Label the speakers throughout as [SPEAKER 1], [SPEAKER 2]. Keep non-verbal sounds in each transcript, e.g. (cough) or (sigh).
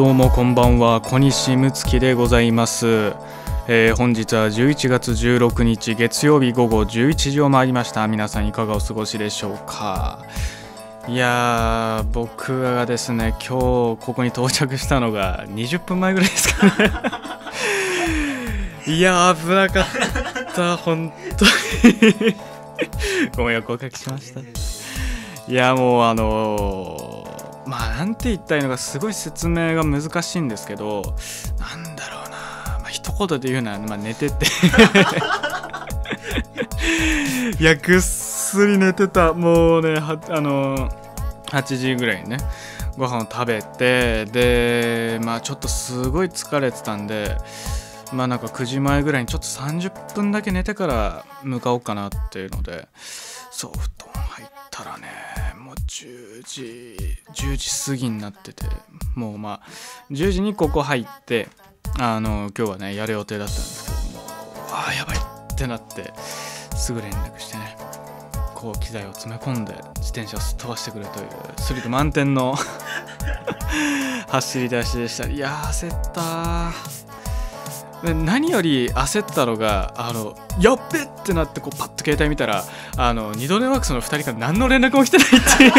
[SPEAKER 1] どうもこんばんは小西睦月でございます、えー本日は11月16日月曜日午後11時を回りました。皆さんいかがお過ごしでしょうか。いやー僕がですね今日ここに到着したのが20分前ぐらいですかね。(laughs) いやー危なかった。本当に。ご迷惑をおかけしました。いやもうあのーまあなんて言ったらいいのかすごい説明が難しいんですけどなんだろうな、まあ一言で言うなら、まあ、寝てて。(laughs) いやぐっすり寝てた。もうねはあの8時ぐらいにねご飯を食べてでまあちょっとすごい疲れてたんでまあなんか9時前ぐらいにちょっと30分だけ寝てから向かおうかなっていうのでそう布団入ったらね10時10時過ぎになっててもうまあ10時にここ入ってあの今日はねやる予定だったんですけどもああやばいってなってすぐ連絡してねこう機材を詰め込んで自転車をすっ飛ばしてくれというスリル満点の (laughs) 走り出しでした。いやー焦った何より焦ったのがあのやっべってなってこうパッと携帯見たらあの二度寝ワークスの2人から何の連絡も来てないっていう。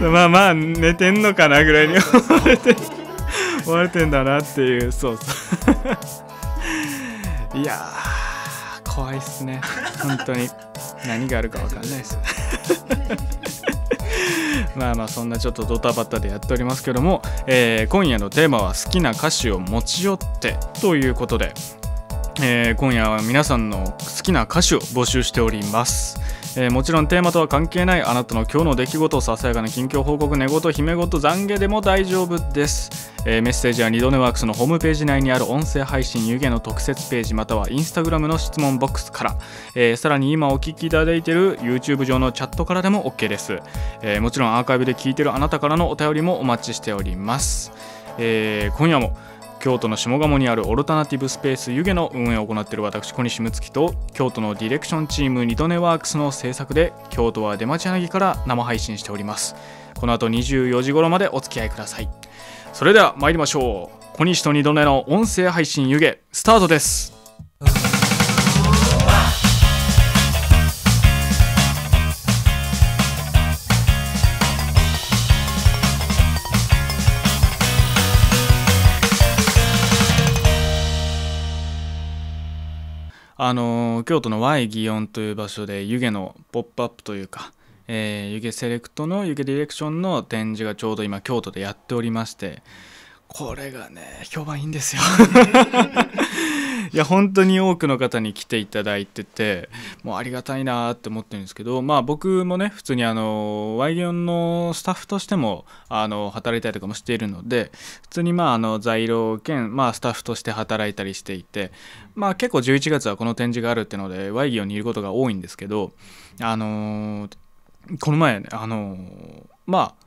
[SPEAKER 1] (laughs) まあまあ寝てんのかなぐらいに思われて思われてんだなっていう。そうそう。いやー怖いっすね。本当に。何があるか分かんないですまあまあそんなちょっとドタバタでやっておりますけども、えー今夜のテーマは好きな歌詞を持ち寄ってということで、えー今夜は皆さんの好きな歌詞を募集しております、えーもちろんテーマとは関係ないあなたの今日の出来事ささやかな近況報告寝言姫言懺悔でも大丈夫です、えーメッセージは二度寝ワークスのホームページ内にある音声配信湯気の特設ページまたはインスタグラムの質問ボックスから、えーさらに今お聞きいただいている YouTube 上のチャットからでも OK です、えーもちろんアーカイブで聞いているあなたからのお便りもお待ちしております、えー今夜も京都の下鴨にあるオルタナティブスペース湯気の運営を行っている私小西睦月と京都のディレクションチーム二度寝ワークスの制作で京都は出町柳から生配信しております。この後24時頃までお付き合いください。それでは参りましょう。小西と二度寝の音声配信湯気スタートです。あのー京都の Y 祇園という場所で湯気のポップアップというか、えー湯気セレクトの湯気ディレクションの展示がちょうど今京都でやっておりましてこれがね評判いいんですよ。(laughs) いや本当に多くの方に来ていただいててもうありがたいなって思ってるんですけどまあ僕もね普通にあの Y 祇園のスタッフとしてもあの働いたりとかもしているので普通にまああの在廊兼、まあ、スタッフとして働いたりしていてまあ結構11月はこの展示があるっていうので Y 祇園にいることが多いんですけどあのーこの前ねあのまあ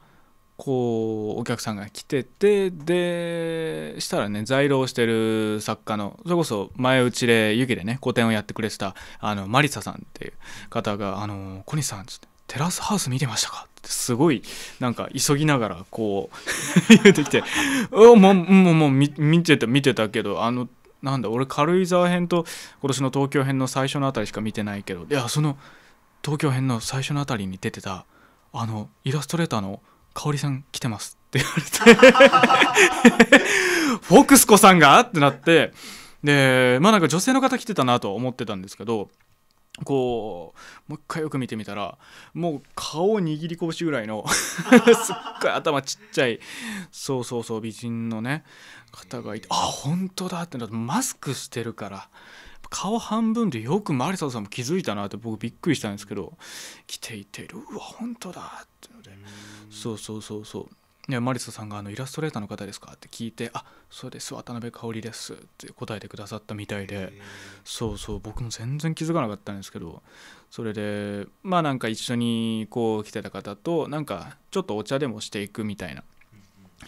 [SPEAKER 1] こうお客さんが来ててでしたらね在廊してる作家のそれこそ前打ちで湯気でね個展をやってくれてたあのマリサさんっていう方が「あの小西さん」つって「テラスハウス見てましたか?」ってすごいなんか急ぎながらこう言ってきて「おもうもうもう見見てた見てたけどあのなんだ俺軽井沢編と今年の東京編の最初のあたりしか見てないけどいやその東京編の最初のあたりに出てたあのイラストレーターの香織さん来てますって言われて。(laughs) フォクスコさんがってなって。でまあなんか女性の方来てたなとは思ってたんですけどこうもう一回よく見てみたらもう顔握り拳ぐらいの (laughs) すっごい頭ちっちゃいそうそうそう美人のね方がいてあ本当だってなってマスクしてるから顔半分でよくマリサさんも気づいたなって僕びっくりしたんですけど来ていてうわ本当だってのでそうそうそうそういやマリサさんがあのイラストレーターの方ですか？って聞いて「あそうです渡辺香織です」って答えてくださったみたいでそうそう僕も全然気づかなかったんですけどそれでまあなんか一緒にこう来てた方となんかちょっとお茶でもしていくみたいな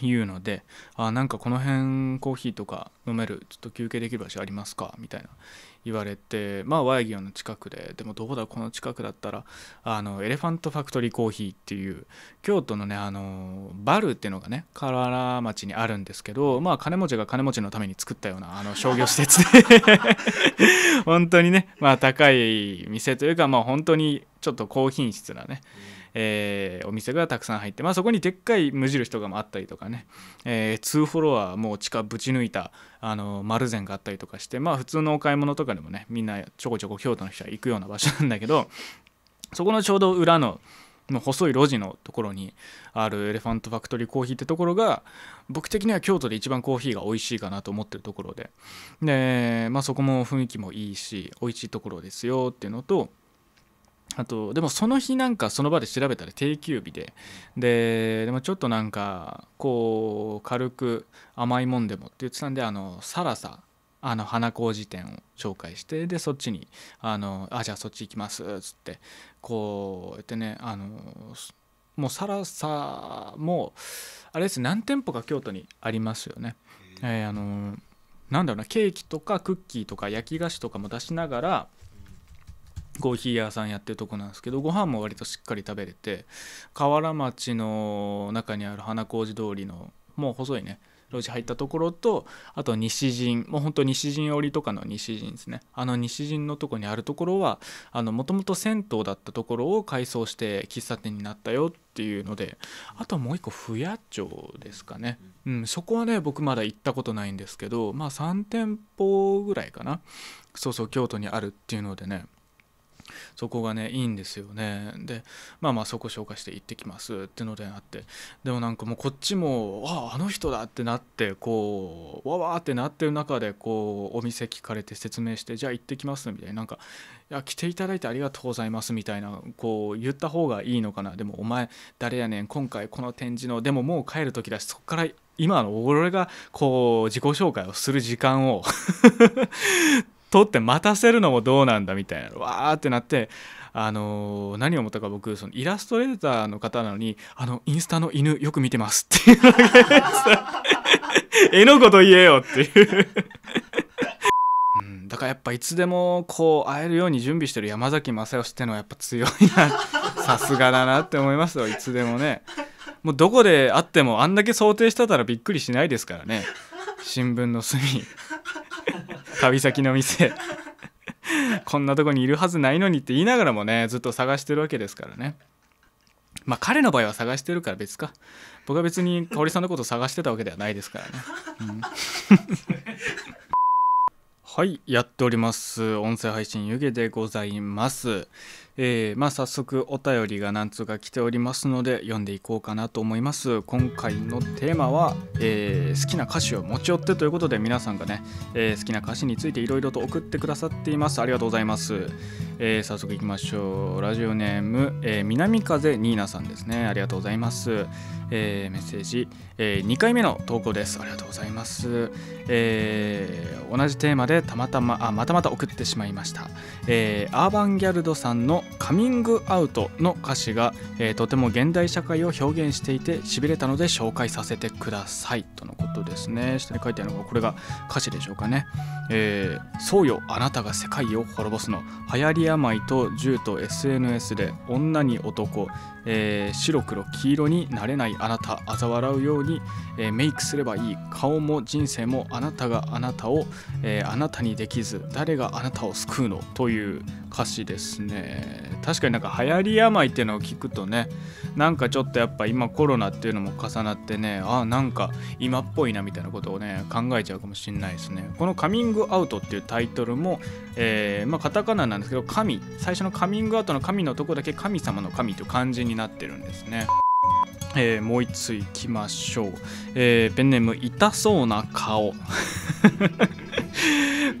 [SPEAKER 1] 言うのであなんかこの辺コーヒーとか飲める？ちょっと休憩できる場所ありますか？みたいな言われてまあワイギオンの近くででもどこだこの近くだったらあのエレファントファクトリーコーヒーっていう京都のねあのバルっていうのがね河原町にあるんですけどまあ金持ちが金持ちのために作ったようなあの商業施設で。(laughs) 本当にねまあ高い店というかまあ本当にちょっと高品質なね、えー、お店がたくさん入って、まあ、そこにでっかい無印とかもあったりとかね、えー、2フォロアもう地下ぶち抜いたあの丸善があったりとかしてまあ普通のお買い物とかでもねみんなちょこちょこ京都の人は行くような場所なんだけどそこのちょうど裏のの細い路地のところにあるエレファントファクトリーコーヒーってところが僕的には京都で一番コーヒーが美味しいかなと思ってるところで。で、まあ、そこも雰囲気もいいし美味しいところですよっていうのとあとでもその日なんかその場で調べたら定休日でででもちょっとなんかこう軽く甘いもんでもって言ってたんであのサラサあの花麹店を紹介してでそっちにあのあじゃあそっち行きますっつってこうやってねあのもうサラサもあれです何店舗か京都にありますよね。えー、あのなんだろうなケーキとかクッキーとか焼き菓子とかも出しながらコーヒー屋さんやってるとこなんですけどご飯も割としっかり食べれて河原町の中にある花小路通りのもう細いね路地入ったところとあと西陣もうほんと西陣織とかの西陣ですね。あの西陣のとこにあるところはもともと銭湯だったところを改装して喫茶店になったよっていうのであともう一個府谷町ですかね、うん、そこはね僕まだ行ったことないんですけどまあ3店舗ぐらいかな。そうそう京都にあるっていうのでね。そこがねいいんですよね。でまあまあそこ紹介して行ってきます。ってのであって。でもなんかもうこっちもあああの人だってなってこうわわってなってる中でこうお店聞かれて説明してじゃあ行ってきますみたいな。なんかいや来ていただいてありがとうございますみたいなこう言った方がいいのかな。でもお前誰やねん今回この展示の。でももう帰る時だしそこから今の俺がこう自己紹介をする時間を。取って待たせるのもどうなんだみたいなわーってなってあのー、何を思ったか僕そのイラストレーターの方なのにあのインスタの犬よく見てますっていうのが (laughs) 絵のこと言えよっていう。うんだからやっぱいつでもこう会えるように準備してる山崎正義ってのはやっぱ強いな。さすがだなって思いますよ。いつでもね。もうどこで会ってもあんだけ想定してたらびっくりしないですからね。新聞の隅。旅先の店。こんなとこにいるはずないのにって言いながらもねずっと探してるわけですからね。まあ彼の場合は探してるから別か。僕は別に香織さんのこと探してたわけではないですからね、うん。はいやっております。音声配信湯気でございます。えー、まあ早速お便りが何通か来ておりますので読んでいこうかなと思います。今回のテーマは、えー、好きな歌詞を持ち寄ってということで皆さんがね、えー、好きな歌詞についていろいろと送ってくださっています。ありがとうございます、え早速いきましょう。ラジオネーム、え南風ニーナさんですね。ありがとうございます、えメッセージ、え2回目の投稿です。ありがとうございます、え同じテーマでたまたまあまたまた送ってしまいました、えアーバンギャルドさんのカミングアウトの歌詞が、えー、とても現代社会を表現していてしびれたので紹介させてくださいとのことですね。下に書いてあるのがこれが歌詞でしょうかね、えー、そうよあなたが世界を滅ぼすの流行り病と銃と SNS で女に男。えー、白黒黄色になれないあなた嘲笑うように、えー、メイクすればいい顔も人生もあなたがあなたを、えー、あなたにできず誰があなたを救うのという歌詞ですね。確かになんか流行り病っていうのを聞くとねなんかちょっとやっぱ今コロナっていうのも重なってねあなんか今っぽいなみたいなことをね考えちゃうかもしれないですね。このカミングアウトっていうタイトルも、えー、まあカタカナなんですけど神。最初のカミングアウトの神のとこだけ神様の神という漢字になってるんですね。えー、もう一ついきましょう、えー、ペンネーム痛そうな顔。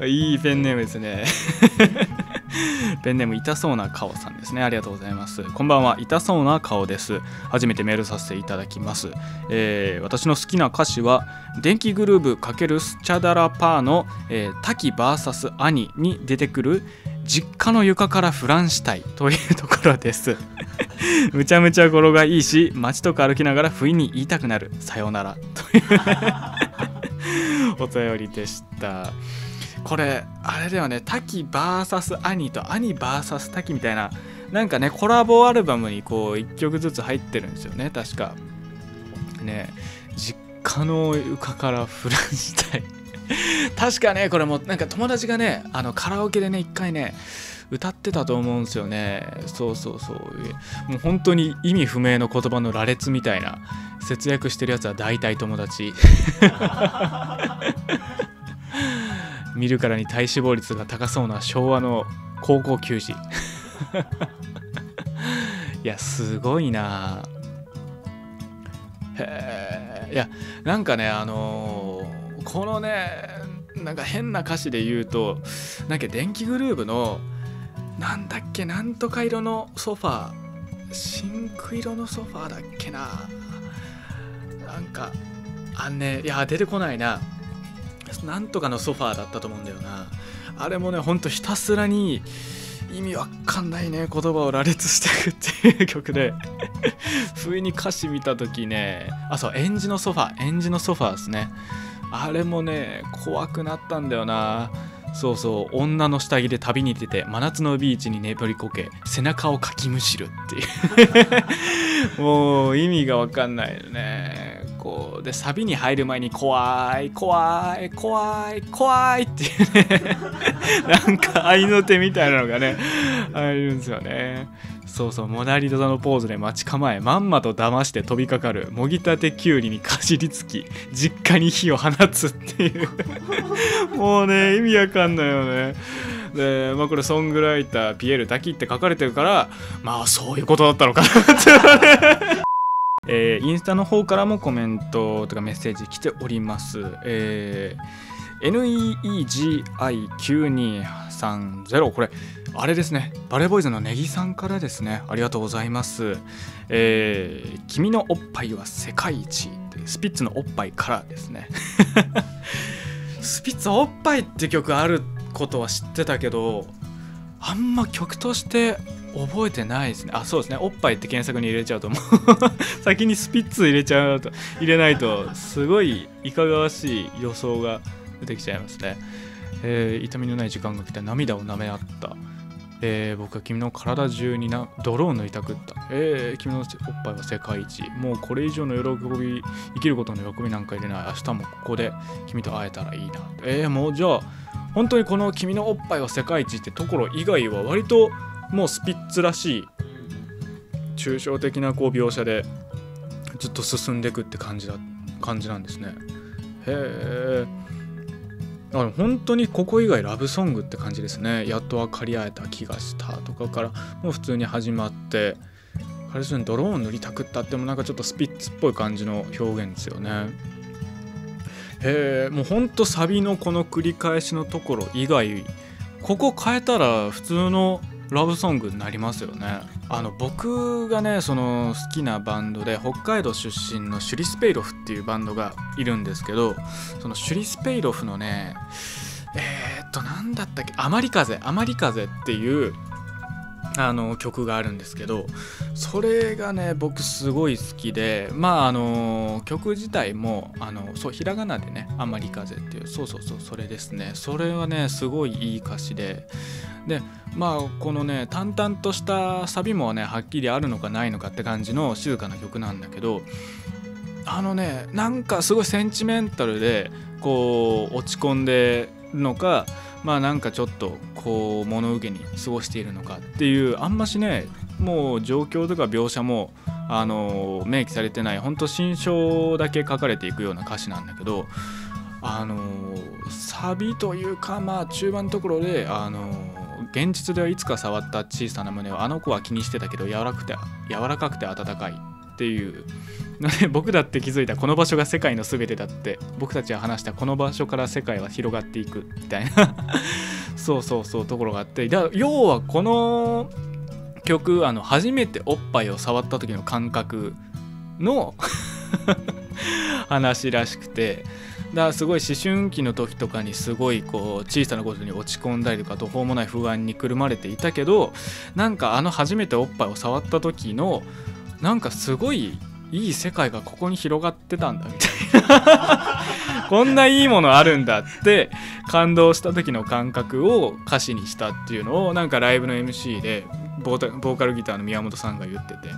[SPEAKER 1] (laughs) いいペンネームですね。(laughs) ペンネーム痛そうな顔さんですね。ありがとうございます。こんばんは。痛そうな顔です。初めてメールさせていただきます、えー、私の好きな歌詞は電気グルーブ×スチャダラパーの、えー、滝 VS 兄に出てくる実家の床からフランしたい。というところです。(laughs) むちゃむちゃ語呂がいいし街とか歩きながら不意に言いたくなる。さようなら。という (laughs) お便りでした。これあれだよね。滝 VS 兄と兄 VS 滝みたいななんかねコラボアルバムにこう1曲ずつ入ってるんですよね。確か。ね実家の床からフランしたい確かねこれもなんか友達がねあのカラオケでね一回ね歌ってたと思うんですよね。そうそうそう。もう本当に意味不明の言葉の羅列みたいな節約してるやつは大体友達。(laughs) 見るからに体脂肪率が高そうな昭和の高校球児。(laughs) いやすごいな。へえいやなんかねあのー、このねなんか変な歌詞で言うとなんか電気グルーヴのなんだっけなんとか色のソファー真紅色のソファーだっけな。なんかあんねいや出てこないな。なんとかのソファーだったと思うんだよな。あれもねほんとひたすらに意味わかんないね言葉を羅列していくっていう曲で。(laughs) 不意に歌詞見た時ねあそうエンジのソファーエンジのソファーですね。あれもね怖くなったんだよな。そうそう女の下着で旅に出て真夏のビーチに眠りこけ背中をかきむしるっていう。(laughs) もう意味が分かんないよね。こうでサビに入る前に怖い怖い怖い怖いっていうね。(laughs) なんか愛の手みたいなのがね入るんですよね。そうそうモナリザのポーズで待ち構えまんまと騙して飛びかかるもぎたてきゅうりにかじりつき実家に火を放つっていう。(laughs) もうね意味わかんないよね。でまあこれソングライターピエール滝って書かれてるからまあそういうことだったのかなってえー、インスタの方からもコメントとかメッセージ来ております。えー、NEEGI9230 これあれですね。バレーボーイズのネギさんからですね。ありがとうございます。えー、君のおっぱいは世界一。スピッツのおっぱいからですね。(laughs) スピッツおっぱいって曲あることは知ってたけどあんま曲として覚えてないですね。あそうですね。おっぱいって検索に入れちゃうともう。(laughs) 先にスピッツ入れちゃうと入れないとすごいいかがわしい予想が出てきちゃいますね、えー、痛みのない時間が来て涙を舐め合った。えー、僕は君の体中にな泥を塗りたくった、えー、君のおっぱいは世界一。もうこれ以上の喜び生きることの喜びなんか入れない。明日もここで君と会えたらいいな。えー、もうじゃあ本当にこの君のおっぱいは世界一ってところ以外は割ともうスピッツらしい抽象的なこう描写でずっと進んでいくって感じだ感じなんですね。へえだから本当にここ以外ラブソングって感じですね。やっと分かり合えた気がしたとかからもう普通に始まって彼女にドローン塗りたくったってもなんかちょっとスピッツっぽい感じの表現ですよね。へえもうほんとサビのこの繰り返しのところ以外ここ変えたら普通のラブソングになりますよね。あの僕がねその好きなバンドで北海道出身のシュリスペイロフっていうバンドがいるんですけどそのシュリスペイロフのねえー、っと何だったっけ「あまり風」「あまり風」っていうあの曲があるんですけどそれがね僕すごい好きでまああの曲自体もあのそうひらがなでね「あまり風」っていうそうそうそうそれですね。それはねすごいいい歌詞ででまあこのね淡々としたサビもねはっきりあるのかないのかって感じの静かな曲なんだけどあのねなんかすごいセンチメンタルでこう落ち込んでるのかまあなんかちょっとこう物受けに過ごしているのかっていうあんましねもう状況とか描写もあの明記されてないほんと心象だけ書かれていくような歌詞なんだけどあのサビというかまあ中盤のところであの現実ではいつか触った小さな胸をあの子は気にしてたけど柔らくて柔らかくて温かい。っていう。ので僕だって気づいたこの場所が世界の全てだって。僕たちは話したこの場所から世界は広がっていくみたいな。(laughs) そうそうそうところがあって。だ要はこの曲あの初めておっぱいを触った時の感覚の (laughs) 話らしくて。だからすごい思春期の時とかにすごいこう小さなことに落ち込んだりとか途方もない不安にくるまれていたけどなんかあの初めておっぱいを触った時のなんかすごいいい世界がここに広がってたんだみたいな。(laughs) こんないいものあるんだって感動した時の感覚を歌詞にしたっていうのをなんかライブの MC でボーカルギターの宮本さんが言ってて。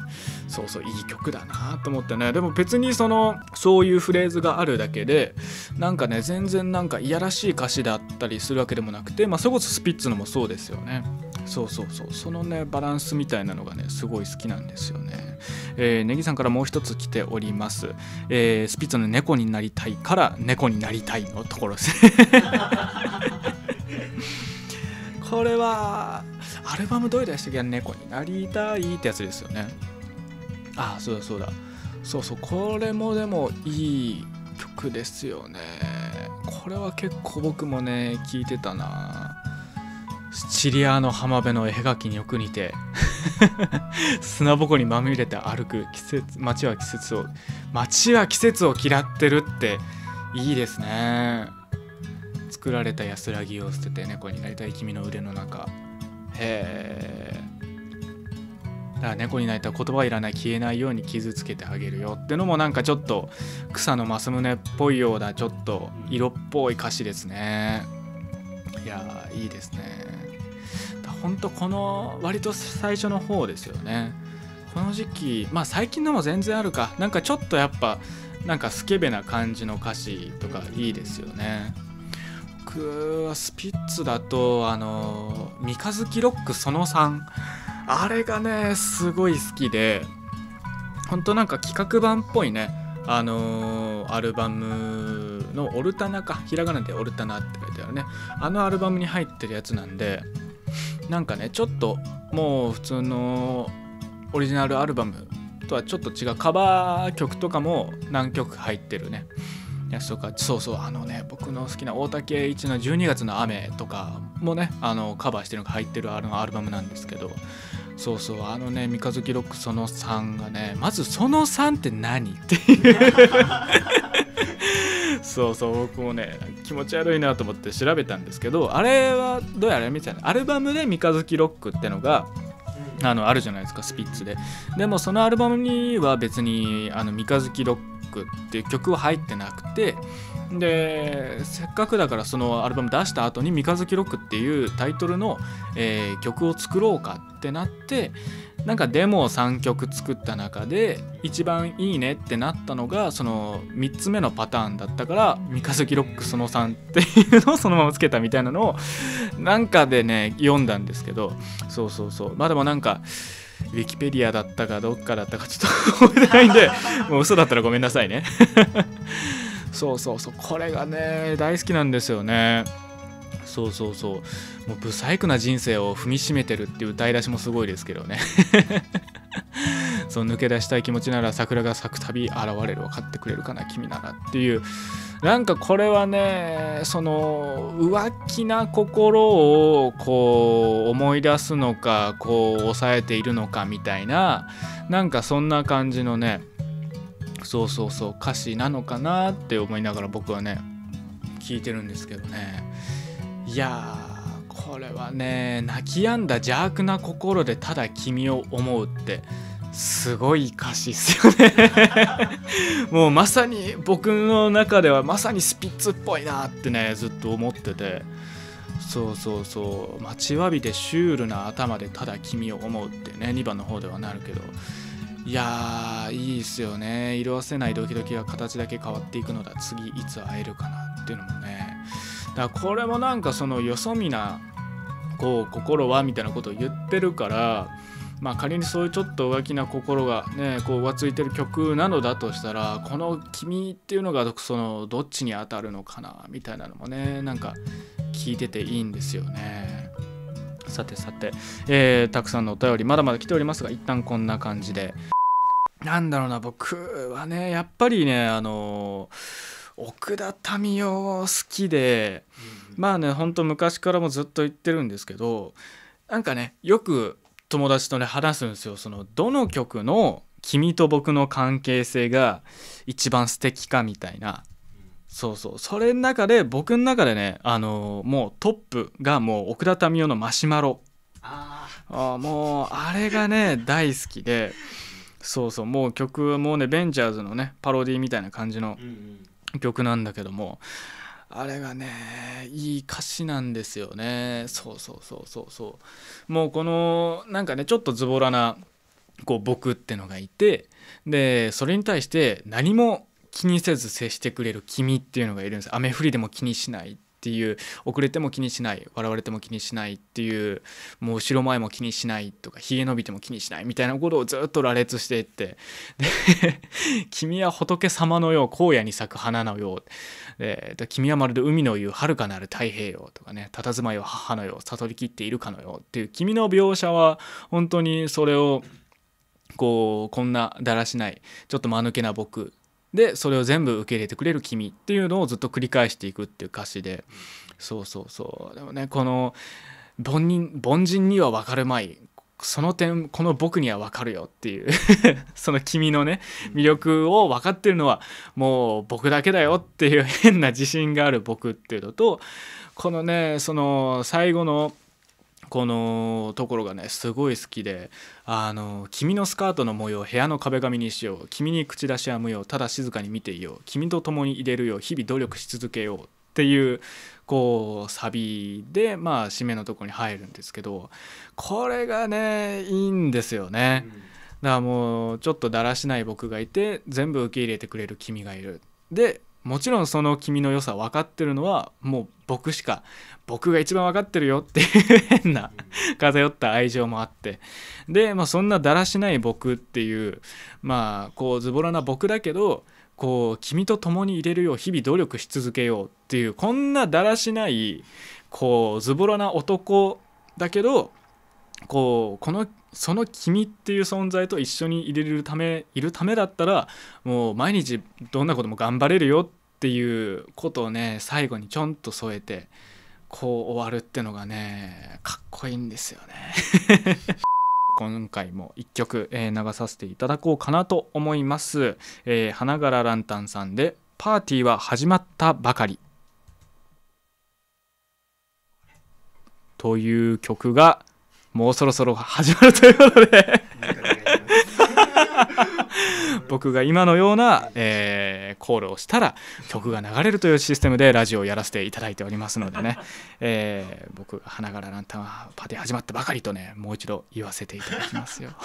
[SPEAKER 1] そうそういい曲だなと思ってね。でも別にそのそういうフレーズがあるだけでなんかね全然なんかいやらしい歌詞だったりするわけでもなくてまあそれこそスピッツのもそうですよね。そうそうそう。そのねバランスみたいなのがねすごい好きなんですよね。えー、ネギさんからもう一つ来ております、えー、スピッツの猫になりたいから猫になりたいのところです。ね (laughs) これはアルバムどういうでしたっけ？猫になりたいってやつですよね。ああそうだそうだ。そうそう。これもでもいい曲ですよね。これは結構僕もね聞いてたな。シチリアの浜辺の絵描きによく似て (laughs) 砂ぼこにまみれて歩く季節街は季節を街は季節を嫌ってるっていいですね。作られた安らぎを捨てて猫になりたい君の腕の中。へえだから猫になりたい言葉いらない消えないように傷つけてあげるよ。ってのもなんかちょっと草のマスムネっぽいようなちょっと色っぽい歌詞ですね。いやいいですね。ほんとこの割と最初の方ですよね。この時期まあ最近のも全然あるか。なんかちょっとやっぱなんかスケベな感じの歌詞とかいいですよね。僕はスピッツだとあの「三日月ロックその3」あれがねすごい好きでほんとなんか企画版っぽいね。あのー、アルバムのオルタナか。ひらがなでオルタナって書いてあるね。あのアルバムに入ってるやつなんでなんかねちょっともう普通のオリジナルアルバムとはちょっと違うカバー曲とかも何曲入ってるね。やつとかそうそうあのね僕の好きな大竹一の12月の雨とかもねあのカバーしてるのが入ってるあのアルバムなんですけどそうそうあのね三日月ロックその3がねまずその3って何？っていう。そうそう僕もね気持ち悪いなと思って調べたんですけどあれはどうやらみたいなアルバムで三日月ロックってのがあのあるじゃないですかスピッツで。でもそのアルバムには別にあの三日月ロックっていう曲は入ってなくてでせっかくだからそのアルバム出した後に「三日月ロック」っていうタイトルの、えー、曲を作ろうかってなってなんかデモを3曲作った中で一番いいねってなったのがその3つ目のパターンだったから「三日月ロックその3」っていうのを (laughs) そのままつけたみたいなのをなんかでね読んだんですけどそうそうそう。まあでもなんかウィキペディアだったかどっかだったかちょっと覚えてないんでもう嘘だったらごめんなさいね。そうそうそうこれがね大好きなんですよね。そうそうそう。もうブサイクな人生を踏みしめてるっていう歌い出しもすごいですけどね。(laughs) そう抜け出したい気持ちなら桜が咲くたび現れる分かってくれるかな君ならっていう。なんかこれはねその浮気な心をこう思い出すのかこう抑えているのかみたいななんかそんな感じのねそうそうそう歌詞なのかなって思いながら僕はね聞いてるんですけどね。いやこれはね泣き止んだ邪悪な心でただ君を思うってすごい歌詞っすよね。(laughs) もうまさに僕の中ではまさにスピッツっぽいなってねずっと思ってて。そうそうそう待ちわびてシュールな頭でただ君を思うってね2番の方ではなるけどいやいいっすよね。色あせないドキドキが形だけ変わっていくのだ。次いつ会えるかなっていうのもね。だからこれもなんかそのよそ見なこう心はみたいなことを言ってるからまあ仮にそういうちょっと浮気な心がねこう浮ついてる曲なのだとしたらこの「君」っていうのがそのどっちに当たるのかなみたいなのもねなんか聞いてていいんですよね。さてさて、えー、たくさんのお便りまだまだ来ておりますが一旦こんな感じで。なんだろうな僕はねやっぱりねあの奥田民生好きで、うん、まあねほんと昔からもずっと言ってるんですけどなんかねよく友達とね話すんですよ。そのどの曲の君と僕の関係性が一番素敵かみたいな。そうそう。それの中で僕の中でねあのもうトップがもう奥田民生のマシュマロ。
[SPEAKER 2] あ
[SPEAKER 1] あもうあれがね大好きでそうそうもう曲はもうねベンチャーズのねパロディみたいな感じの曲なんだけどもあれがねいい歌詞なんですよね。そうそうそうそうそう。もうこのなんかねちょっとズボラなこう僕ってのがいてでそれに対して何も気にせず接してくれる君っていうのがいるんです。雨降りでも気にしない。っっていう遅れても気にしない笑われても気にしないっていうもう後ろ前も気にしないとかひげ伸びても気にしないみたいなことをずっと羅列していってで「君は仏様のよう荒野に咲く花のよう」でで君はまるで海の言う遥かなる太平洋とかね佇まいは母のよう悟りきっているかのようっていう君の描写は本当にそれをこうこんなだらしないちょっと間抜けな僕でそれを全部受け入れてくれる君っていうのをずっと繰り返していくっていう歌詞で。そうそうそう。でもねこの凡人凡人には分かるまい。その点この僕には分かるよっていう。(laughs) その君のね魅力を分かってるのはもう僕だけだよっていう変な自信がある僕っていうのとこのねその最後のこのところがねすごい好きで「あの君のスカートの模様を部屋の壁紙にしよう君に口出しは無用ただ静かに見ていよう君と共に入れるよう日々努力し続けよう」っていうこうサビでまあ締めのとこに入るんですけどこれがねいいんですよね。だからもうちょっとだらしない僕がいて全部受け入れてくれる君がいるでもちろんその君の良さ分かってるのはもう僕しか僕が一番分かってるよっていう (laughs) 変な偏った愛情もあって。で、まあ、そんなだらしない僕っていうまあこうズボラな僕だけどこう君と共に入れるよう日々努力し続けようっていうこんなだらしないこうズボラな男だけどこうこのその君っていう存在と一緒に入れるためいるためだったらもう毎日どんなことも頑張れるよっていうことをね最後にちょんと添えてこう終わるってのがねかっこいいんですよね。(laughs) 今回も一曲、えー流させていただこうかなと思います。えー花柄ランタンさんで「パーティーは始まったばかり」という曲がもうそろそろ始まるということで
[SPEAKER 2] なんかお願いします (laughs)
[SPEAKER 1] 僕が今のような、えーコールをしたら曲が流れるというシステムでラジオをやらせていただいておりますのでね、(laughs) えー僕が花柄ランタンはパティ始まったばかりとねもう一度言わせていただきますよ。(laughs)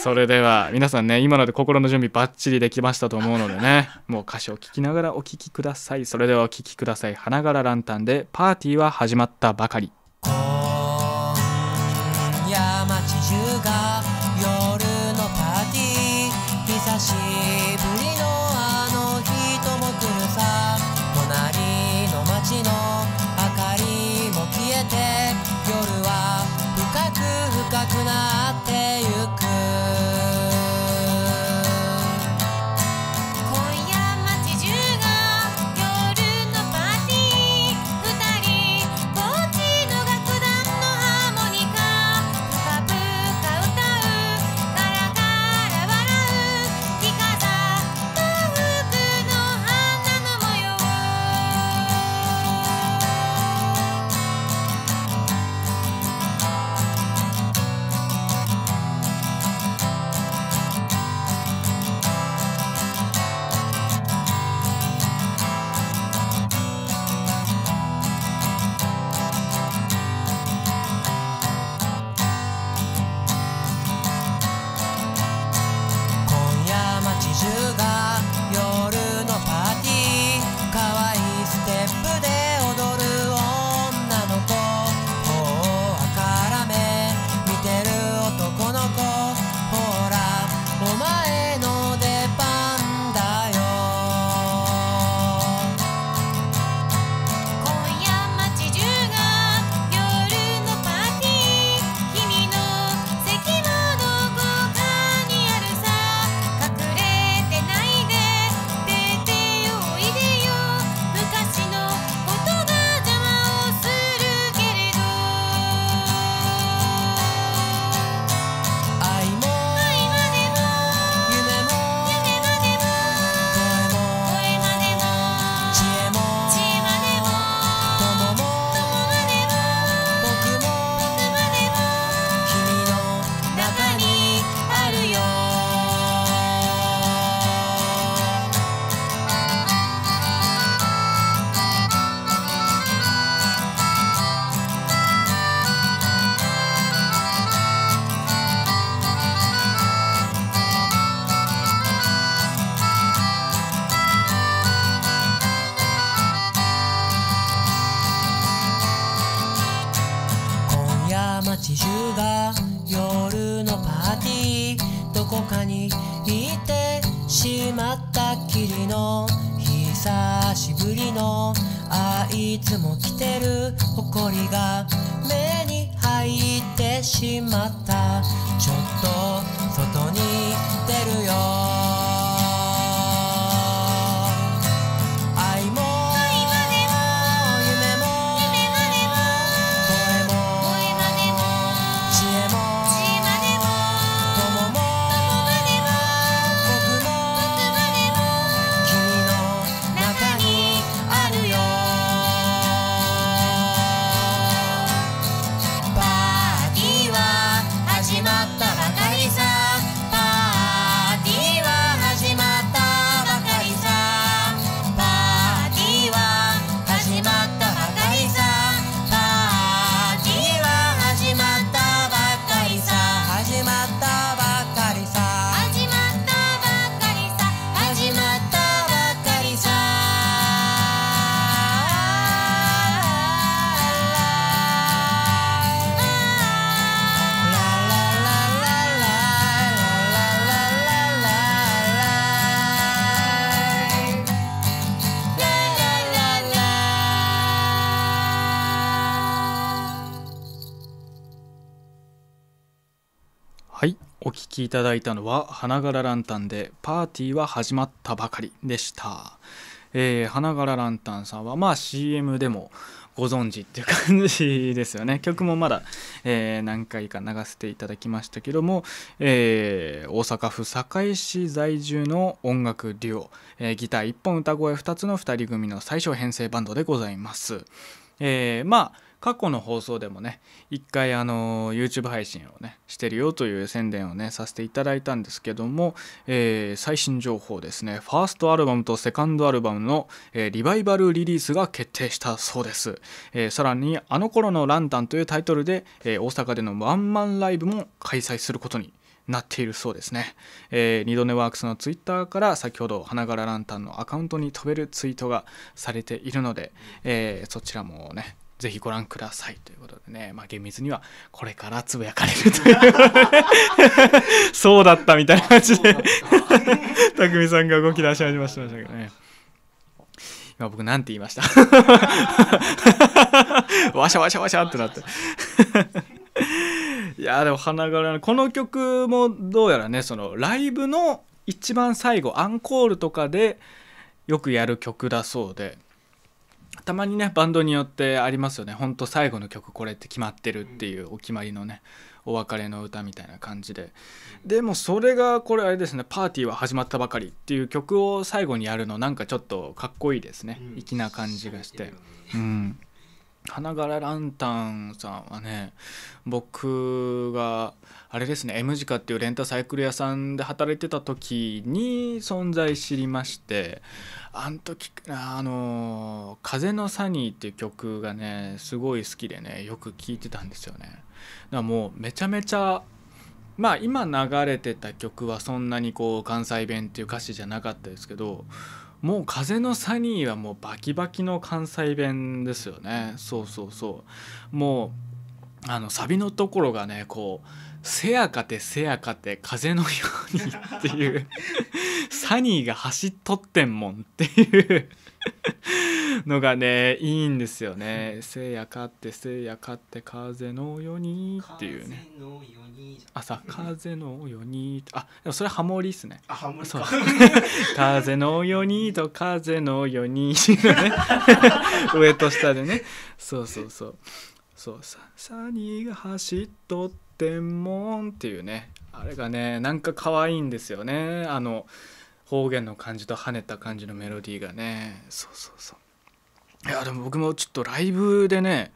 [SPEAKER 1] それでは皆さんね今ので心の準備バッチリできましたと思うのでねもう歌詞を聴きながらお聴きください。それではお聴きください。花柄ランタンでパーティーは始まったばかり。
[SPEAKER 3] 週が夜のパーティー。久しぶりいた
[SPEAKER 1] だいたのは花柄ランタンでパーティーは始まったばかりでした、えー花柄ランタンさんはまあ CM でもご存知っていう感じですよね。(laughs) 曲もまだ、えー何回か流せていただきましたけども、えー大阪府堺市在住の音楽デュオ、えーギター1本歌声2つの2人組の最小編成バンドでございます、えーまあ過去の放送でもね一回あの YouTube 配信をねしてるよという宣伝をねさせていただいたんですけども、えー最新情報ですね。ファーストアルバムとセカンドアルバムの、えーリバイバルリリースが決定したそうです、えーさらに「あの頃のランタン」というタイトルで、え大阪でのワンマンライブも開催することになっているそうですね、えー、二度寝ワークスのツイッターから先ほど花柄ランタンのアカウントに飛べるツイートがされているので、えーそちらもねぜひご覧くださいということでね、まあ、厳密にはこれからつぶやかれるという。そうだったみたいな感じで。匠さんが動き出し始めましたけどね。今僕なんて言いました？(laughs) わしゃわしゃわしゃってなって。(laughs) いやでも花柄のこの曲もどうやらねそのライブの一番最後アンコールとかでよくやる曲だそうでたまにねバンドによってありますよね。ほんと最後の曲これって決まってるっていうお決まりのねお別れの歌みたいな感じで。でもそれがこれあれですね「パーティーは始まったばかり」っていう曲を最後にやるのなんかちょっとかっこいいですね。粋な感じがして。うん。花柄ランタンさんはね僕があれですね M 字カっていうレンタサイクル屋さんで働いてた時に存在知りましてあの時あの「風のサニー」っていう曲がねすごい好きでねよく聴いてたんですよね。だからもうめちゃめちゃまあ今流れてた曲はそんなにこう関西弁っていう歌詞じゃなかったですけどもう「風のサニー」はもうバキバキの関西弁ですよね。そうそうそう。もうあのサビのところがねこう「せやかてせやかて風のように」っていうサニーが走っとってんもんっていうのがねいいんですよね「せやかってせやかって風のように」っていうね。あさ風のように。あでもそれハモリっすね。
[SPEAKER 2] あハモリ
[SPEAKER 1] そう。
[SPEAKER 2] か
[SPEAKER 1] 風のようにと風のようにね。(laughs) 上と下でね。そうそうそうそうさサニーが走っとってもんっていうね。あれがねなんか可愛いんですよね。あの方言の感じと跳ねた感じのメロディーがね。そうそうそう。いやでも僕もちょっとライブでね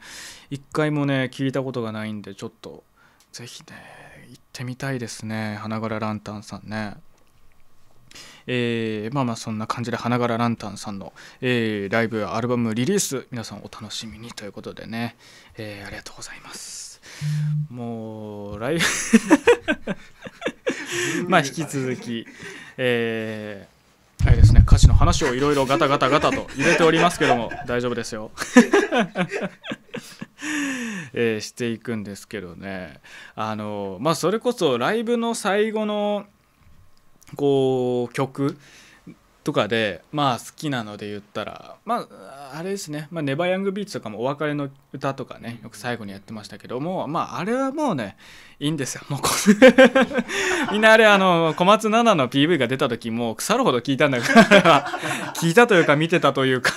[SPEAKER 1] 一回もね聞いたことがないんでちょっとぜひね行ってみたいですね。花柄ランタンさんね。えーまあまあそんな感じで花柄ランタンさんの、えーライブやアルバムリリース皆さんお楽しみにということでね、えーありがとうございます。もうライブまあ引き続きえーあれですね歌詞の話をいろいろガタガタガタと入れておりますけども (laughs) 大丈夫ですよ、(laughs) えーしていくんですけどね。あのまあそれこそライブの最後のこう曲とかでまあ好きなので言ったらまああれですね、まあ、ネバーヤングビーチとかもお別れの歌とかねよく最後にやってましたけどもまああれはもうねいいんですよ。もうこみん (laughs) なあれあの小松菜奈の PV が出た時もう腐るほど聞いたんだから (laughs) 聞いたというか見てたというか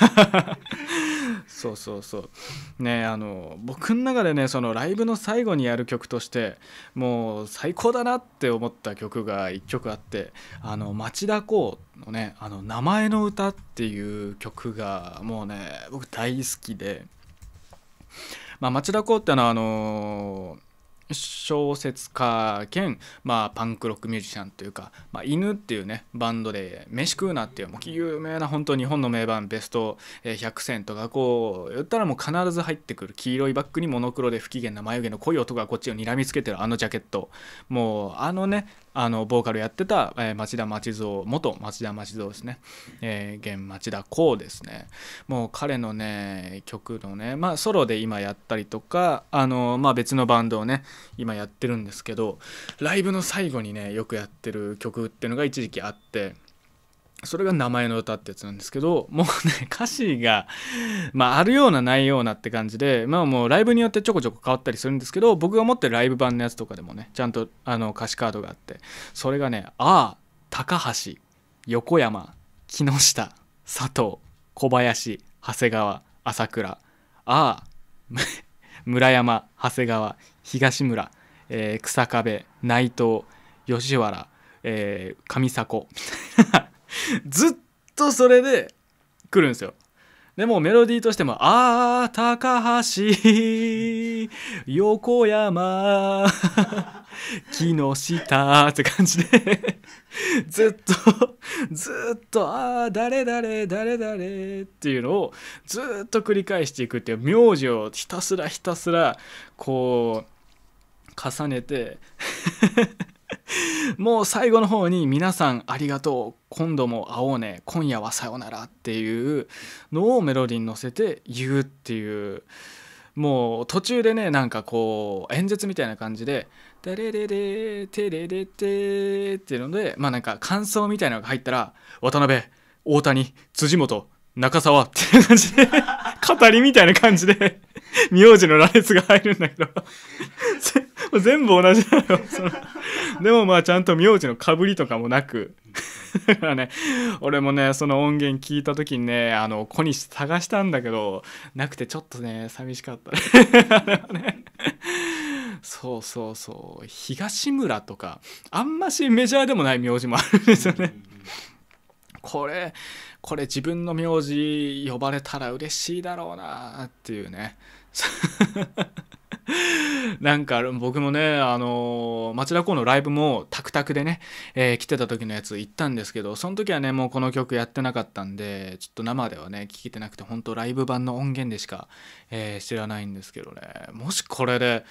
[SPEAKER 1] そうそうそう。ねあの僕の中でねそのライブの最後にやる曲としてもう最高だなって思った曲が1曲あってあの町田公のね「あの名前の歌」っていう曲がもうね僕大好きで、まあ、町田公ってのはあの小説家兼、まあ、パンクロックミュージシャンというか「まあ、犬」っていうねバンドで「飯食うな」っていうもう有名な本当日本の名盤ベスト100選とかこう言ったらもう必ず入ってくる黄色いバッグにモノクロで不機嫌な眉毛の濃い男がこっちを睨みつけてるあのジャケット。もうあのねあのボーカルやってた、えー、町田町蔵元町田町蔵ですね、えー、現町田光ですね。もう彼のね曲のねまあソロで今やったりとかあのまあ別のバンドをね今やってるんですけどライブの最後にねよくやってる曲っていうのが一時期あってそれが名前の歌ってやつなんですけどもうね歌詞が、まあ、あるようなないようなって感じでまあもうライブによってちょこちょこ変わったりするんですけど僕が持ってるライブ版のやつとかでもねちゃんとあの歌詞カードがあってそれがね「ああ高橋横山木下佐藤小林長谷川朝倉ああ (laughs) 村山長谷川東村、えー、草壁内藤吉原、えー、上迫みたいな。ずっとそれで来るんですよ。でもメロディーとしても「あー高橋 (laughs) 横山 (laughs) 木下」って感じでずっとずっと「あー誰誰誰誰」っていうのをずっと繰り返していくっていう名字をひたすらひたすらこう重ねて (laughs) もう最後の方に「皆さんありがとう。今度も会おうね。今夜はさよなら」っていうのをメロディーに乗せて言うっていう。もう途中でねなんかこう演説みたいな感じで「テレレレテレレテ」っていうのでまあなんか感想みたいなのが入ったら「渡辺大谷辻元中澤」っていう感じで (laughs) 語りみたいな感じで名字の羅列が入るんだけど (laughs) 全部同じなの。よそのでもまあちゃんと名字のかぶりとかもなく。だからね俺もねその音源聞いた時にねあの小西探したんだけどなくてちょっとね寂しかった。ね (laughs) そうそうそう。東村とかあんましメジャーでもない名字もあるんですよね。これこれ自分の名字呼ばれたら嬉しいだろうなっていうね。(laughs) なんか僕もねあの町田光のライブもタクタクでね、えー、来てた時のやつ行ったんですけどその時はねもうこの曲やってなかったんでちょっと生ではね聴けてなくて本当ライブ版の音源でしか、えー、知らないんですけどね。もしこれで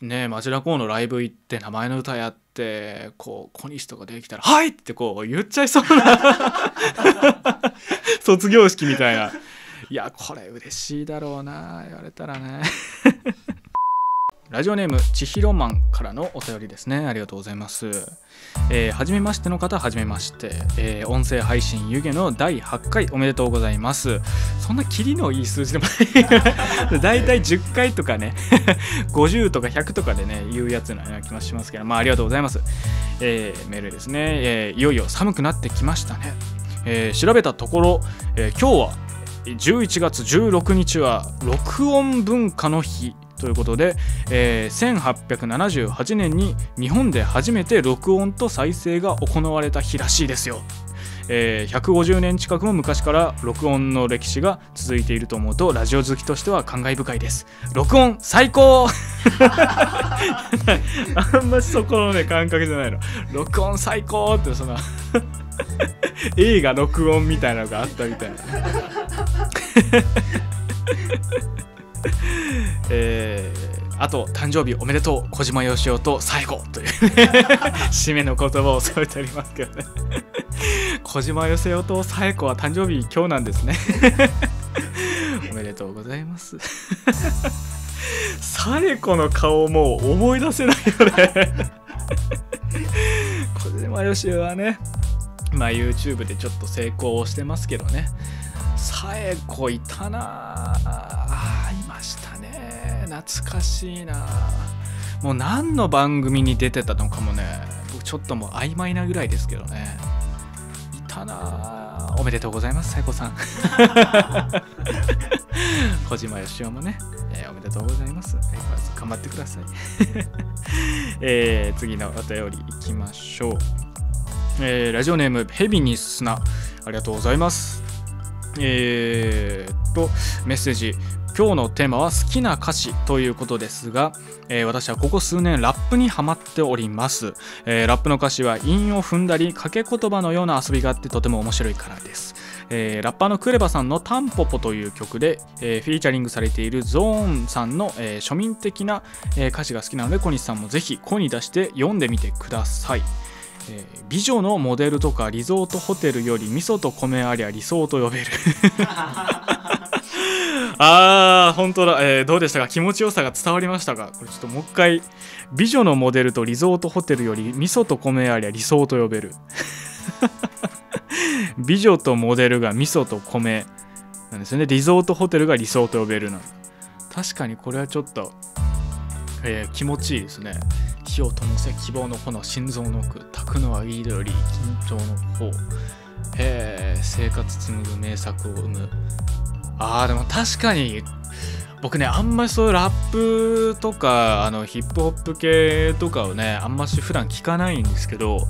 [SPEAKER 1] ね町田光のライブ行って名前の歌やってこう小西とかできたら「はい!」ってこう言っちゃいそうな (laughs) 卒業式みたいな。いやこれ嬉しいだろうな言われたらね。ラジオネームちひろマンからのお便りですね。ありがとうございます。えー、初めましての方はじめまして、えー、音声配信湯気の第8回おめでとうございます。そんなキリのいい数字でもない。(laughs) だいたい10回とかね。(laughs) 50とか100とかでね言うやつな気がしますけど。まあありがとうございます、えー、メールですね、えいよいよ寒くなってきましたね、え調べたところ、え今日は11月16日は録音文化の日ということで、えー、1878年に日本で初めて録音と再生が行われた日らしいですよ。えー、150年近くも昔から録音の歴史が続いていると思うとラジオ好きとしては感慨深いです。録音最高! (laughs) あんまそこのね感覚じゃないの。録音最高ってその映画録音みたいなのがあったみたいな。(laughs) えー、あと誕生日おめでとう小島よしおと最後という (laughs) 締めの言葉を添えてありますけどね。(laughs) 小島よしおと最後は誕生日今日なんですね。おめでとうございます。サエコの顔もう思い出せないよね。小島よしおはねまあ YouTube でちょっと成功してますけどねさえこいたな。あいましたね。懐かしいな。もう何の番組に出てたのかもね。僕ちょっともう曖昧なぐらいですけどね。いたな。おめでとうございますさえこさん。(laughs) 小島よしおもね、えーおめでとうございます、えー頑張ってください、(laughs) えー次のお便りいきましょう。えーラジオネームヘビに砂ありがとうございますえーっとメッセージ。今日のテーマは好きな歌詞ということですが、えー私はここ数年ラップにハマっております、えーラップの歌詞は韻を踏んだり掛け言葉のような遊びがあってとても面白いからです、えーラッパーのクレバさんの「タンポポ」という曲で、えーフィーチャリングされているゾーンさんの、えー庶民的な、えー歌詞が好きなので小西さんもぜひ声に出して読んでみてください。えー美女のモデルとかリゾートホテルより味噌と米ありゃ理想と呼べる。(laughs) あー本当だ、えーどうでしたか？気持ちよさが伝わりましたか？これちょっともう一回。美女のモデルとリゾートホテルより味噌と米ありゃ理想と呼べる。(laughs) 美女とモデルが味噌と米なんですよね。リゾートホテルが理想と呼べるなん確かにこれはちょっと、えー気持ちいいですね。火を灯せ希望の炎心臓の奥炊くのはいいより緊張の方へえ生活紡ぐ名作を生む。あーでも確かに僕ねあんまりそういうラップとかあのヒップホップ系とかをねあんまし普段聞かないんですけど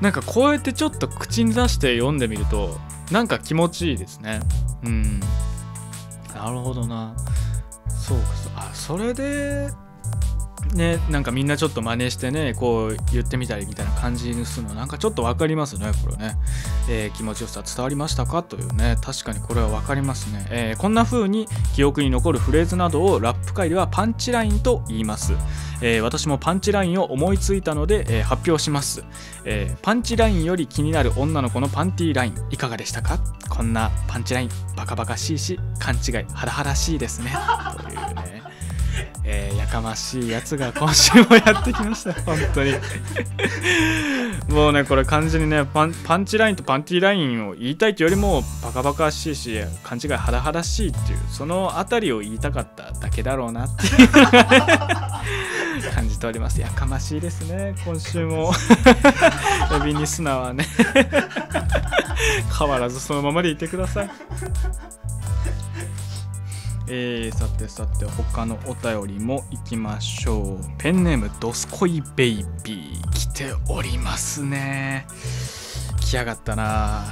[SPEAKER 1] なんかこうやってちょっと口に出して読んでみるとなんか気持ちいいですね。うん。なるほどな。そうかそあそれでねなんかみんなちょっと真似してねこう言ってみたりみたいな感じにするのなんかちょっと分かりますねこれね、えー気持ちよさ伝わりましたか？というね。確かにこれは分かりますね、えーこんな風に記憶に残るフレーズなどをラップ界ではパンチラインと言います、えー私もパンチラインを思いついたので、え発表します、えパンチラインより気になる女の子のパンティーラインいかがでしたか？こんなパンチラインバカバカしいし勘違いハラハラしいですね。というね。えーやかましいやつが今週もやってきました。(laughs) 本当に。もうねこれ完全にねパンパンチラインとパンティーラインを言いたいというよりもバカバカしいし勘違いハラハラしいっていうそのあたりを言いたかっただけだろうなっていう。(laughs) 感じております。やかましいですね今週も。(laughs) エビニスナはね。変わらずそのままでいてくださいえー、さてさて他のお便りもいきましょう。ペンネームドスコイベイビー来ておりますね。来やがったな。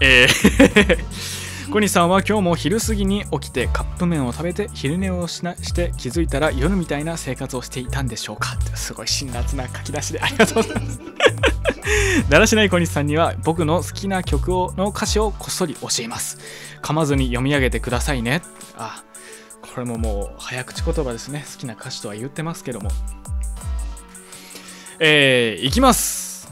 [SPEAKER 1] えー (laughs) 小西さんは今日も昼過ぎに起きてカップ麺を食べて昼寝をしなして気づいたら夜みたいな生活をしていたんでしょうか。すごい辛辣な書き出しでありがとうございます (laughs) だらしない小西さんには僕の好きな曲をの歌詞をこっそり教えます。噛まずに読み上げてくださいね。あこれももう早口言葉ですね。好きな歌詞とは言ってますけども。えー、いきます。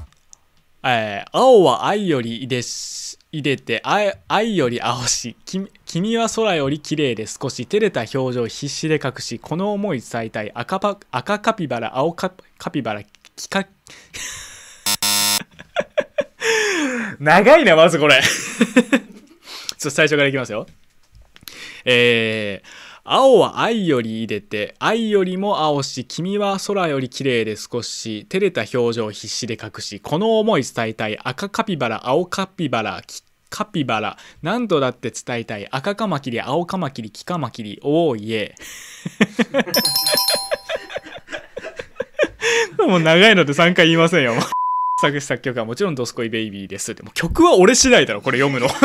[SPEAKER 1] えー青は愛よりいでし入れて愛より青し君は空より綺麗で少し照れた表情必死で隠しこの思い伝えたい。赤パ赤カピバラ青カピバラキカ (laughs) 長いなまずこれ。(laughs) ちょっと最初からいきますよ。えー青は愛より入れて愛よりも青し君は空より綺麗で少し照れた表情を必死で隠しこの思い伝えたい。赤カピバラ青カピバラカピバラ何度だって伝えたい。赤カマキリ青カマキリキカマキリおーいえ。(laughs) もう長いので3回言いませんよ作詞作曲はもちろんドスコイベイビーです。っても曲は俺次第だろこれ読むの。(laughs)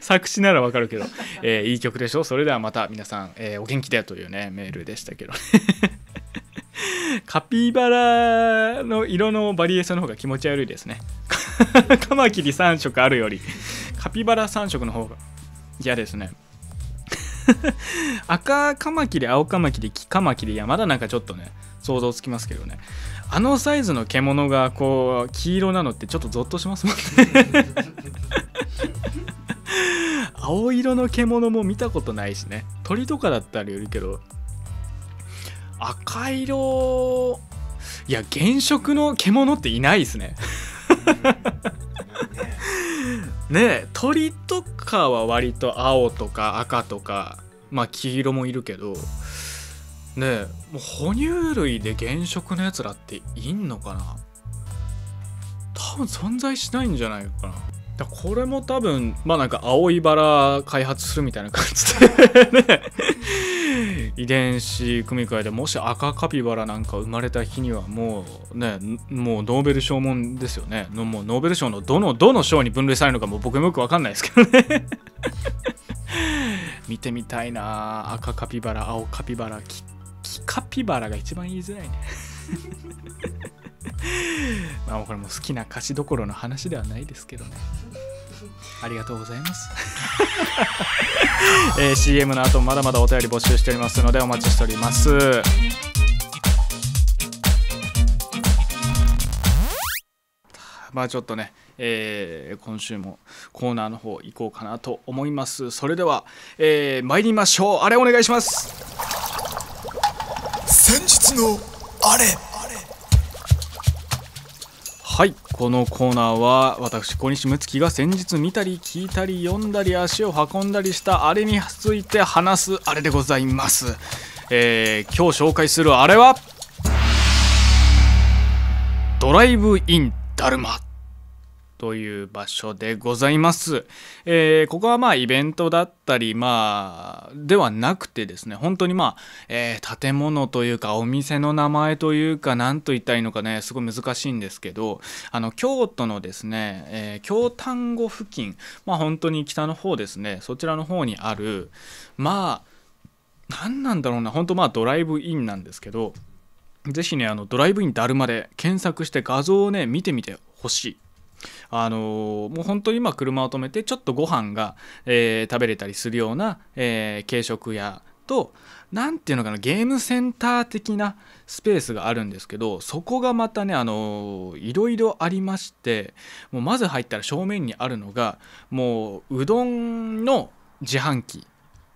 [SPEAKER 1] 作詞ならわかるけど、えーいい曲でしょ？それではまた皆さん、えーお元気でというねメールでしたけど。(laughs) カピバラの色のバリエーションの方が気持ち悪いですね。(laughs) カマキリ3色あるより。カピバラ3色の方が嫌ですね。赤カマキリ青カマキリ黄カマキリいやまだなんかちょっとね想像つきますけどね。あのサイズの獣がこう黄色なのってちょっとゾッとしますもんね。(laughs) 青色の獣も見たことないしね。鳥とかだったらいるけど。赤色。いや原色の獣っていないですね。(laughs) ねえ。鳥とかは割と青とか赤とかまあ黄色もいるけど。ねもう哺乳類で原色のやつらっていんのかな？多分存在しないんじゃないかな。だこれも多分まあなんか青いバラ開発するみたいな感じでね。(laughs) 遺伝子組み換えでもし赤カピバラなんか生まれた日にはもうねもうノーベル賞もんですよね。のもうノーベル賞のどのどの賞に分類されるのかも僕もよく分かんないですけどね。(laughs) 見てみたいな赤カピバラ青カピバラキキカピバラが一番言いづらいね。(laughs) まあこれも好きな歌詞どころの話ではないですけどね。ありがとうございます、(laughs) えー CM の後まだまだお便り募集しておりますのでお待ちしております。まあちょっとね、えー今週もコーナーの方行こうかなと思います。それでは、えー参りましょう。あれお願いします。
[SPEAKER 2] 先日のあれ。
[SPEAKER 1] はいこのコーナーは私小西睦月が先日見たり聞いたり読んだり足を運んだりしたあれについて話すあれでございます、えー今日紹介するあれは？ドライブインダルマという場所でございます、えーここはまあイベントだったりまあではなくてですね本当にまあ、えー建物というかお店の名前というか何と言ったらいいのかねすごい難しいんですけどあの京都のですね、えー京丹後付近まあ本当に北の方ですねそちらの方にあるまあ何なんだろうな本当まあドライブインなんですけどぜひねあのドライブインだるまで検索して画像をね見てみてほしい。あのもう本当に今車を止めてちょっとご飯が、えー食べれたりするような、えー軽食屋と何ていうのかなゲームセンター的なスペースがあるんですけどそこがまたねあのーいろいろありましてもうまず入ったら正面にあるのがもううどんの自販機。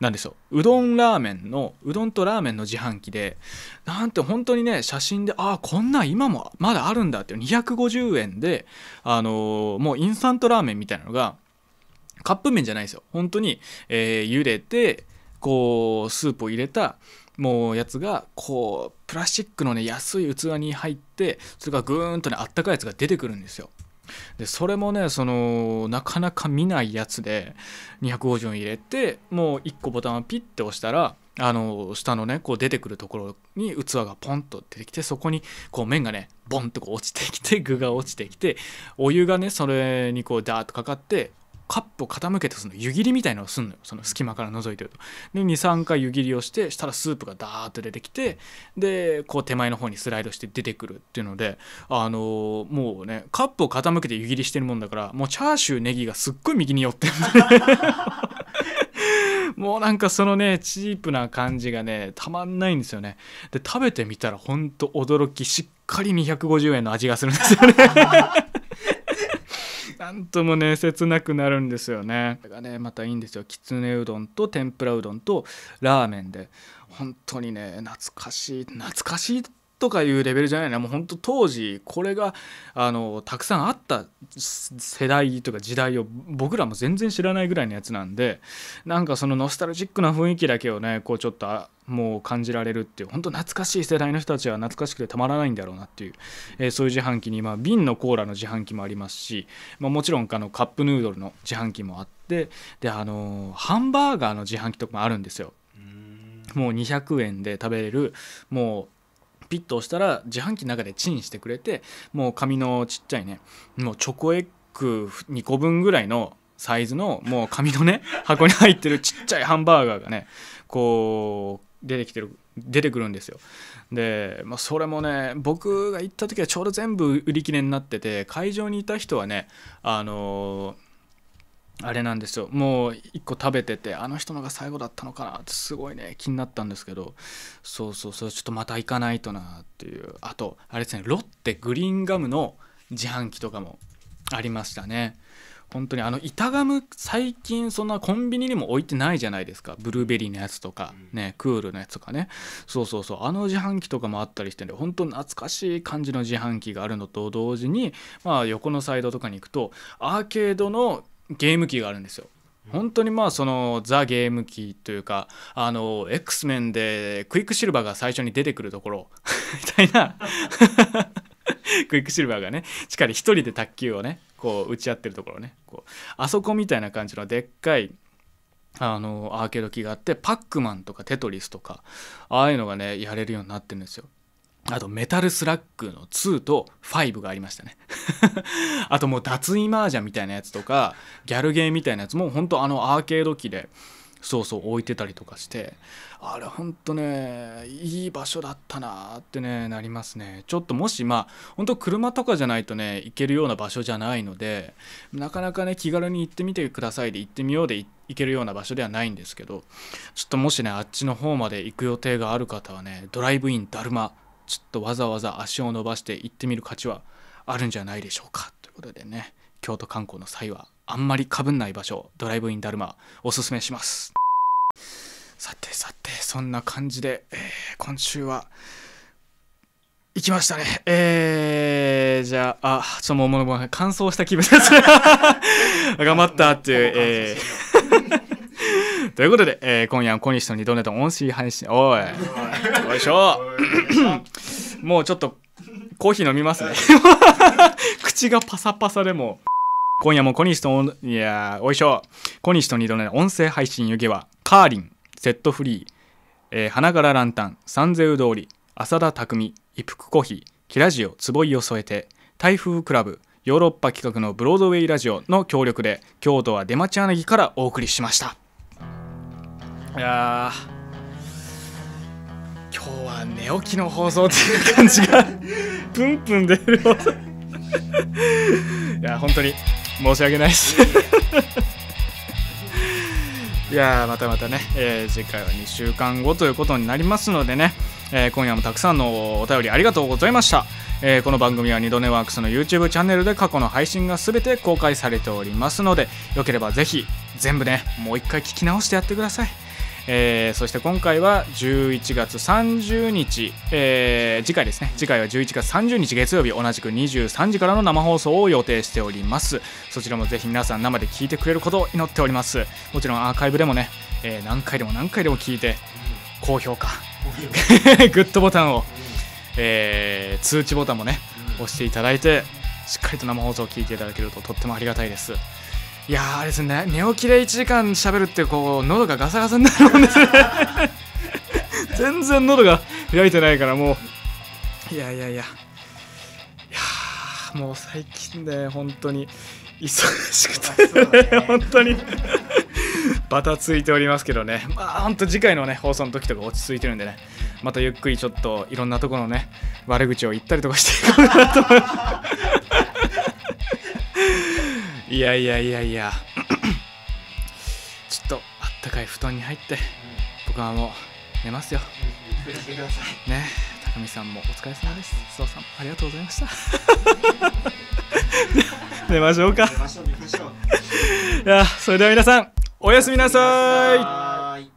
[SPEAKER 1] なんですよう。どんラーメンのうどんとラーメンの自販機でなんて本当にね写真でああこんなん今もまだあるんだって250円であのーもうインスタントラーメンみたいなのがカップ麺じゃないですよ。本当に、えー茹でてこうスープを入れたもうやつがこうプラスチックのね安い器に入ってそれがぐーんとねあったかいやつが出てくるんですよ。でそれもねそのなかなか見ないやつで250円入れてもう1個ボタンをピッて押したらあの下のねこう出てくるところに器がポンと出てきてそこにこう麺がねボンとこう落ちてきて具が落ちてきてお湯がねそれにこうダーッとかかってカップを傾けてその湯切りみたいなのをすんのよ。その隙間から覗いてると。で23回湯切りをしてしたらスープがダーッと出てきてでこう手前の方にスライドして出てくるっていうのであのーもうねカップを傾けて湯切りしてるもんだからもうチャーシューネギがすっごい右に寄ってる。(laughs) もうなんかそのねチープな感じがねたまんないんですよね。で食べてみたらほんと驚きしっかり250円の味がするんですよね。(laughs) なんともね切なくなるんですよね。これがねまたいいんですよ。きつねうどんと天ぷらうどんとラーメンで。本当にね懐かしい懐かしいとかいうレベルじゃないなもう本当当時これがあのたくさんあった世代とか時代を僕らも全然知らないぐらいのやつなんでなんかそのノスタルジックな雰囲気だけをねこうちょっとあもう感じられるっていう本当懐かしい世代の人たちは懐かしくてたまらないんだろうなっていう、えーそういう自販機に、まあ、瓶のコーラの自販機もありますし、まあ、もちろんあのカップヌードルの自販機もあってであのーハンバーガーの自販機とかもあるんですよ。もう200円で食べれるもうピッと押したら自販機の中でチンしてくれてもう紙のちっちゃいねもうチョコエッグ2個分ぐらいのサイズのもう紙のね (laughs) 箱に入ってるちっちゃいハンバーガーがねこう出てきてる出てくるんですよ。で、まあ、それもね僕が行った時はちょうど全部売り切れになってて会場にいた人はねあのあれなんですよ。もう1個食べててあの人のが最後だったのかなってすごいね気になったんですけどそうそうそうちょっとまた行かないとなっていう。あとあれですねロッテグリーンガムの自販機とかもありましたね。本当にあの板ガム最近そんなコンビニにも置いてないじゃないですか。ブルーベリーのやつとかねクールのやつとかね。そうそうそうあの自販機とかもあったりしてね本当懐かしい感じの自販機があるのと同時にまあ横のサイドとかに行くとアーケードのゲーム機があるんですよ。本当にまあそのザ・ゲーム機というかあの X メンでクイックシルバーが最初に出てくるところ。みたいな。(laughs) クイックシルバーがね地下で一人で卓球をねこう打ち合ってるところね。こうあそこみたいな感じのでっかいあのアーケード機があってパックマンとかテトリスとかああいうのがねやれるようになってるんですよ。あとメタルスラッグの2と5がありましたね。(laughs) あともう脱衣麻雀みたいなやつとかギャルゲーみたいなやつも本当あのアーケード機でそうそう置いてたりとかしてあれほんとねいい場所だったなってねなりますね。ちょっともしまあ本当車とかじゃないとね行けるような場所じゃないのでなかなかね気軽に行ってみてくださいで行ってみようで行けるような場所ではないんですけどちょっともしねあっちの方まで行く予定がある方はねドライブインだるまちょっとわざわざ足を伸ばして行ってみる価値はあるんじゃないでしょうか。ということでね京都観光の際はあんまりかぶんない場所ドライブインだるまおすすめします。さてさてそんな感じで、えー今週は行きましたね。えー、じゃああちょっともうもう乾燥した気分です。(laughs) 頑張ったっていう、えーということで、えー今夜は小西と二度寝と音声配信。おい。よいしょ。もうちょっとコーヒー飲みますね。(laughs) 口がパサパサでも今夜も小西といやーおいしょ。小西と二度寝の音声配信湯気はカーリンセットフリー、えー花柄ランタン三ゼウ通り浅田匠一服コーヒーキラジオ坪井を添えて台風クラブヨーロッパ企画のブロードウェイラジオの協力で京都は出町柳からお送りしましたいやー今日は寝起きの放送っていう感じが (laughs) プンプン出るいや本当に申し訳ないです。いやまたまたね、えー次回は2週間後ということになりますのでね、えー今夜もたくさんのお便りありがとうございました、えーこの番組は二度寝ワークスの YouTube チャンネルで過去の配信が全て公開されておりますのでよければぜひ全部ねもう一回聞き直してやってください。えーそして今回は11月30日、えー次回ですね。次回は11月30日月曜日同じく23時からの生放送を予定しております。そちらもぜひ皆さん生で聞いてくれることを祈っております。もちろんアーカイブでもね、えー何回でも何回でも聞いて高評価。(laughs) グッドボタンを、えー通知ボタンもね押していただいてしっかりと生放送を聞いていただけるととってもありがたいですいやーあれですね寝起きで1時間喋るってこう喉がガサガサになるもんですね。(laughs) 全然喉が開いてないからもう。いやいやいや。いやーもう最近ね本当に忙しくて、ね、本当に。バタついておりますけどね。まあ本当次回のね放送の時とか落ち着いてるんでね。またゆっくりちょっといろんなところのね悪口を言ったりとかしていこうかなと思いますいやいやいやいや。(coughs) ちょっとあったかい布団に入って僕はもう寝ますよ。ね。高見さんもお疲れ様です。須藤さんありがとうございました。(laughs) 寝ましょうか。いやそれでは皆さんおやすみなさい